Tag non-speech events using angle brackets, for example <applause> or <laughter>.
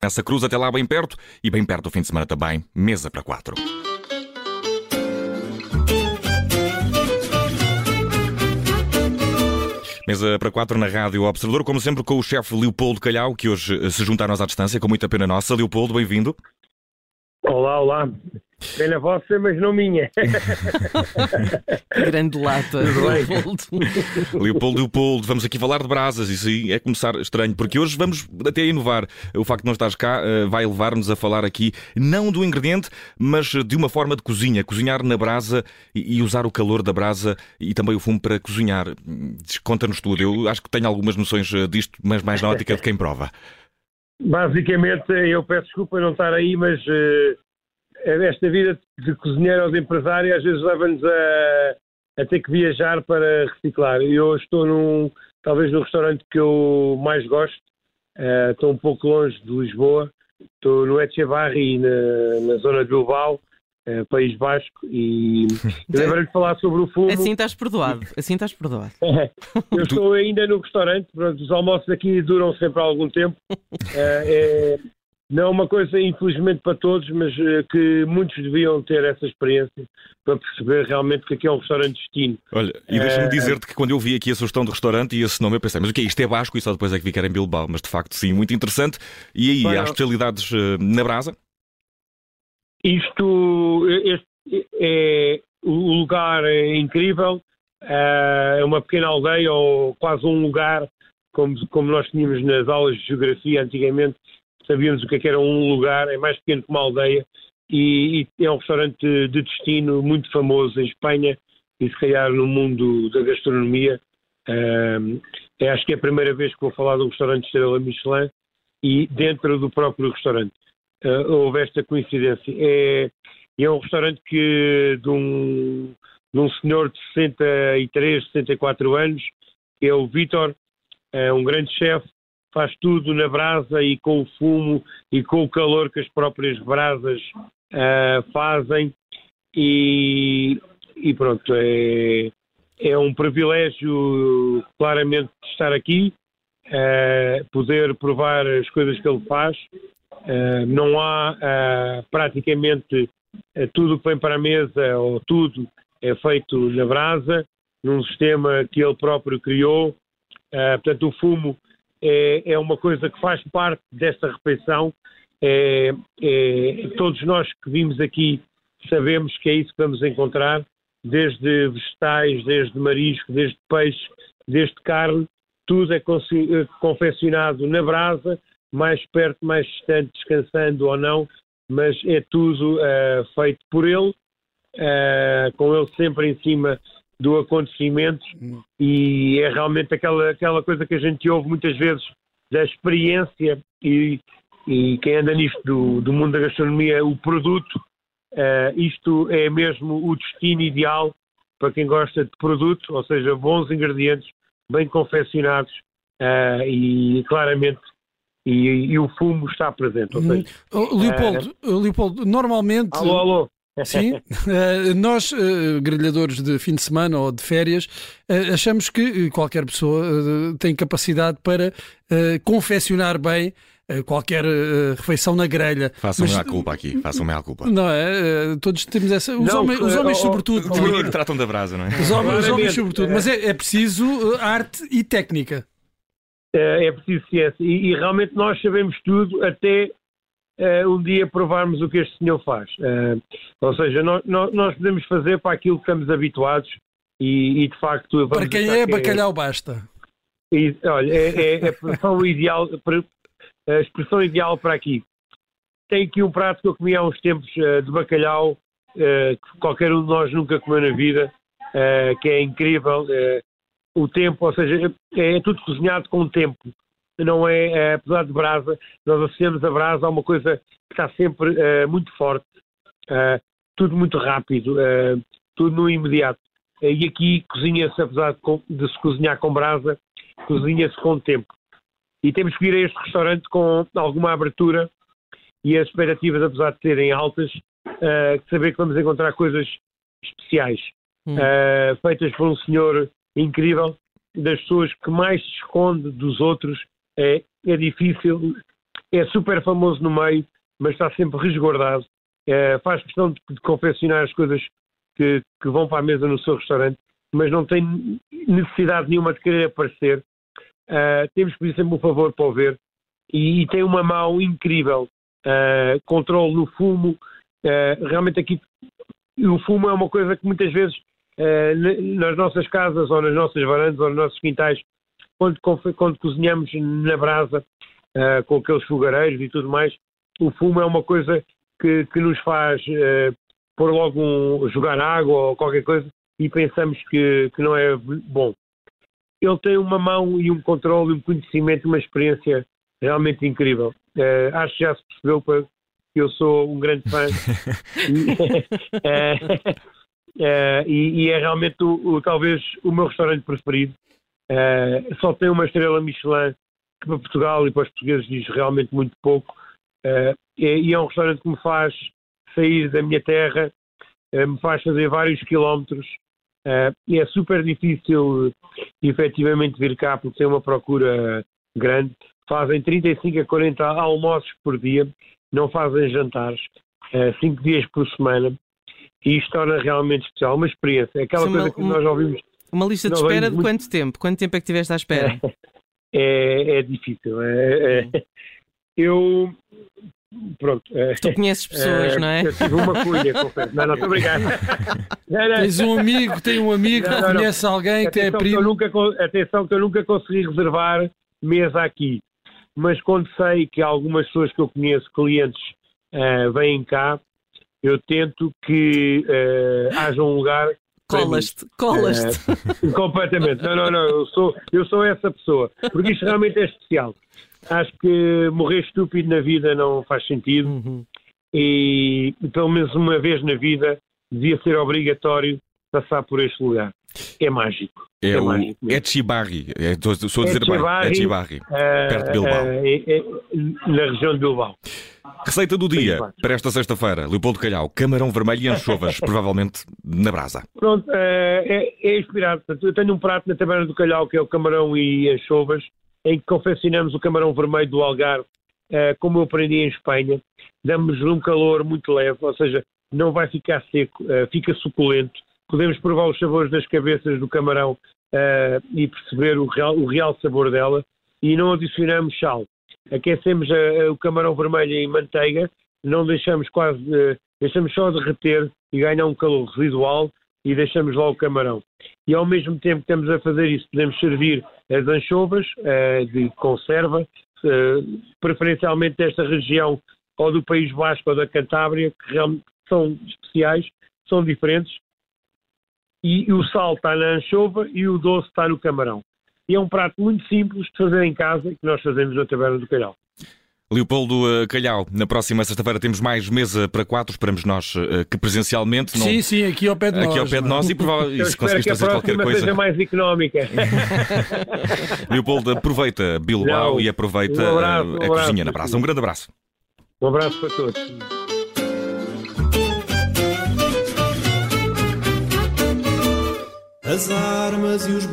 Essa cruz até lá bem perto e bem perto do fim de semana também, mesa para quatro. Mesa para quatro na Rádio Observador, como sempre com o chefe Leopoldo Calhau, que hoje eh, se junta a nós à distância, com muita pena nossa. Leopoldo, bem-vindo. Olá, olá. Pena vossa, mas não minha. <laughs> Grande lata, Leopoldo. Leopoldo, Leopoldo, vamos aqui falar de brasas. Isso aí é começar estranho, porque hoje vamos até inovar. O facto de não estares cá eh, vai levar-nos a falar aqui, não do ingrediente, mas de uma forma de cozinha. Cozinhar na brasa e usar o calor da brasa e também o fumo para cozinhar. Conta-nos tudo. Eu acho que tenho algumas noções eh, disto, mas mais na ótica de quem prova. Basicamente, eu peço desculpa não estar aí, mas uh, esta vida de cozinheiro ou de empresário às vezes leva-nos a, a, ter que viajar para reciclar. Eu estou num, talvez no restaurante que eu mais gosto, uh, estou um pouco longe de Lisboa, estou no Echevarri, na, na zona de Bilbao, uh, País Basco, e <laughs> lembro-lhe de falar sobre o fumo. Assim estás perdoado, assim estás perdoado. <laughs> eu estou ainda no restaurante, pronto, os almoços aqui duram sempre algum tempo. Uh, <laughs> é, não é uma coisa, infelizmente, para todos, mas uh, que muitos deviam ter essa experiência para perceber realmente que aqui é um restaurante destino. Olha, e deixa-me uh, dizer-te que quando eu vi aqui a sugestão de restaurante e esse nome, eu pensei, mas o que é isto? É Basco e só depois é que vi que era em Bilbao, mas de facto, sim, muito interessante. E aí, há especialidades uh, na brasa? Isto este é o lugar é incrível, é uma pequena aldeia ou quase um lugar, como, como nós tínhamos nas aulas de geografia antigamente, sabíamos o que, é que era um lugar, é mais pequeno que uma aldeia, e, e, é um restaurante de destino muito famoso em Espanha e se calhar no mundo da gastronomia. É, acho que é a primeira vez que vou falar de um restaurante estrela Michelin e dentro do próprio restaurante. Uh, houve esta coincidência. É, é um restaurante que de um, de um senhor de 63, 64 anos, que é o Vítor, é um grande chefe, faz tudo na brasa e com o fumo e com o calor que as próprias brasas uh, fazem e, e, pronto, é, é um privilégio claramente estar aqui, uh, poder provar as coisas que ele faz. Uh, não há praticamente tudo que vem para a mesa ou tudo é feito na brasa, num sistema que ele próprio criou. portanto, o fumo é, é uma coisa que faz parte desta refeição. É, é, todos nós que vimos aqui sabemos que é isso que vamos encontrar, desde vegetais, desde marisco, desde peixe, desde carne, tudo é confeccionado na brasa, mais perto, mais distante, descansando ou não, mas é tudo uh, feito por ele, uh, com ele sempre em cima do acontecimento hum. e é realmente aquela, aquela coisa que a gente ouve muitas vezes da experiência e, e quem anda nisto do, do mundo da gastronomia, o produto, uh, isto é mesmo o destino ideal para quem gosta de produto, ou seja, bons ingredientes, bem confeccionados uh, e claramente e, e, o fumo está presente. Ou hum. seja, Leopoldo, uh, Leopoldo, normalmente. Alô, alô. Sim, uh, <laughs> nós, uh, grelhadores de fim de semana ou de férias, uh, achamos que qualquer pessoa tem capacidade para confeccionar bem qualquer refeição na grelha. Façam-me a culpa aqui, façam-me a culpa. Não é? Todos temos essa. Os, não, homens, os homens, sobretudo. Oh, que tratam da brasa, não é? Os homens, os homens sobretudo. Mas é, é preciso arte e técnica. É, é preciso ciência. E, e realmente nós sabemos tudo, até uh, um dia provarmos o que este senhor faz. Uh, ou seja, nós, nós, podemos fazer para aquilo que estamos habituados e, e de facto. Para quem é, que bacalhau basta. E, olha, é, é, é a expressão <laughs> ideal, a expressão ideal para aqui. Tem aqui um prato que eu comi há uns tempos uh, de bacalhau, que qualquer um de nós nunca comeu na vida, que é incrível. o tempo, ou seja, é, é tudo cozinhado com tempo não é, é, apesar de brasa, nós associamos a brasa a uma coisa que está sempre uh, muito forte, uh, tudo muito rápido, uh, tudo no imediato. e aqui cozinha-se, apesar de, se cozinhar com brasa, cozinha-se com tempo. E temos que ir a este restaurante com alguma abertura e as expectativas, apesar de serem altas, saber que vamos encontrar coisas especiais, hum. feitas por um senhor incrível, das pessoas que mais se esconde dos outros é, é difícil é super famoso no meio, mas está sempre resguardado. É, faz questão de, de confeccionar as coisas que, que, vão para a mesa no seu restaurante, mas não tem necessidade nenhuma de querer aparecer. Uh, temos que pedir sempre um favor para o ver. E, e tem uma mão incrível. Uh, controle no fumo. Uh, realmente aqui o fumo é uma coisa que muitas vezes nas nossas casas ou nas nossas varandas ou nos nossos quintais, quando, quando cozinhamos na brasa, com aqueles fogareiros e tudo mais, o fumo é uma coisa que, que nos faz uh, pôr logo um, jogar água ou qualquer coisa e pensamos que, que não é bom. Ele tem uma mão e um controle, um conhecimento, uma experiência realmente incrível. Uh, acho que já se percebeu que eu sou um grande fã. uh, <laughs> <laughs> e, e, é realmente o, o, talvez o meu restaurante preferido. Uh, só tem uma estrela Michelin que para Portugal e para os portugueses diz realmente muito pouco. Uh, e é um restaurante que me faz sair da minha terra, uh, me faz fazer vários quilómetros. E é super difícil efetivamente vir cá porque tem uma procura grande. Fazem 35 a 40 almoços por dia, não fazem jantares, 5 dias por semana. E isto torna realmente especial, uma experiência. Aquela Sim, coisa que nós ouvimos. Uma lista de espera de muito... quanto tempo? Quanto tempo é que estiveste à espera? <laughs> É, é difícil. É, é, eu Pronto. É, tu conheces pessoas, é, não é? Eu tive uma cunha, confesso. Não, não, estou obrigado. <laughs> Tens um amigo, tem um amigo não, não, conhece alguém atenção que é primo. Que nunca, atenção que eu nunca consegui reservar mesa aqui. Mas quando sei que algumas pessoas que eu conheço, clientes, uh, vêm cá, eu tento que uh, haja um lugar. Colas-te, colas-te. Uh, completamente. Não, não, não. Eu sou, eu sou essa pessoa. Porque isto realmente é especial. Acho que morrer estúpido na vida não faz sentido uhum. e pelo menos uma vez na vida devia ser obrigatório passar por este lugar. É mágico. É, é o mágico Etchibarri, é, estou, estou a dizer Etchibarri, bem, Etchibarri, uh, perto de Bilbao. Uh, é, é, na região de Bilbao. Receita do dia para esta sexta-feira, Leopoldo Calhau, camarão vermelho e anchovas, <laughs> provavelmente na brasa. Pronto, uh, é, é inspirado. Eu tenho um prato na taberna do Calhau que é o camarão e anchovas, em que confeccionamos o camarão vermelho do Algarve, uh, como eu aprendi em Espanha. Damos-lhe um calor muito leve, ou seja, não vai ficar seco, uh, fica suculento. Podemos provar os sabores das cabeças do camarão e perceber o real, o real, sabor dela. E não adicionamos sal. Aquecemos o camarão vermelho em manteiga, não deixamos quase, deixamos só derreter e ganhar um calor residual e deixamos lá o camarão. E ao mesmo tempo que estamos a fazer isso, podemos servir as anchovas uh, de conserva, uh, preferencialmente desta região ou do País Basco ou da Cantábria, que realmente são especiais, são diferentes. E, e o sal está na anchova e o doce está no camarão. E é um prato muito simples de fazer em casa que nós fazemos na Taberna do Calhau. Leopoldo eh, Calhau, na próxima sexta-feira temos mais mesa para quatro, esperamos nós eh, que presencialmente. Não... Sim, sim, aqui ao pé de aqui nós. Aqui ao pé de nós e, provavelmente se conseguires trazer qualquer coisa. seja mais económica. <laughs> Leopoldo, aproveita Bilbao não, e aproveita um abraço, um a cozinha na praça. Um grande abraço. Um abraço para todos. As armas e os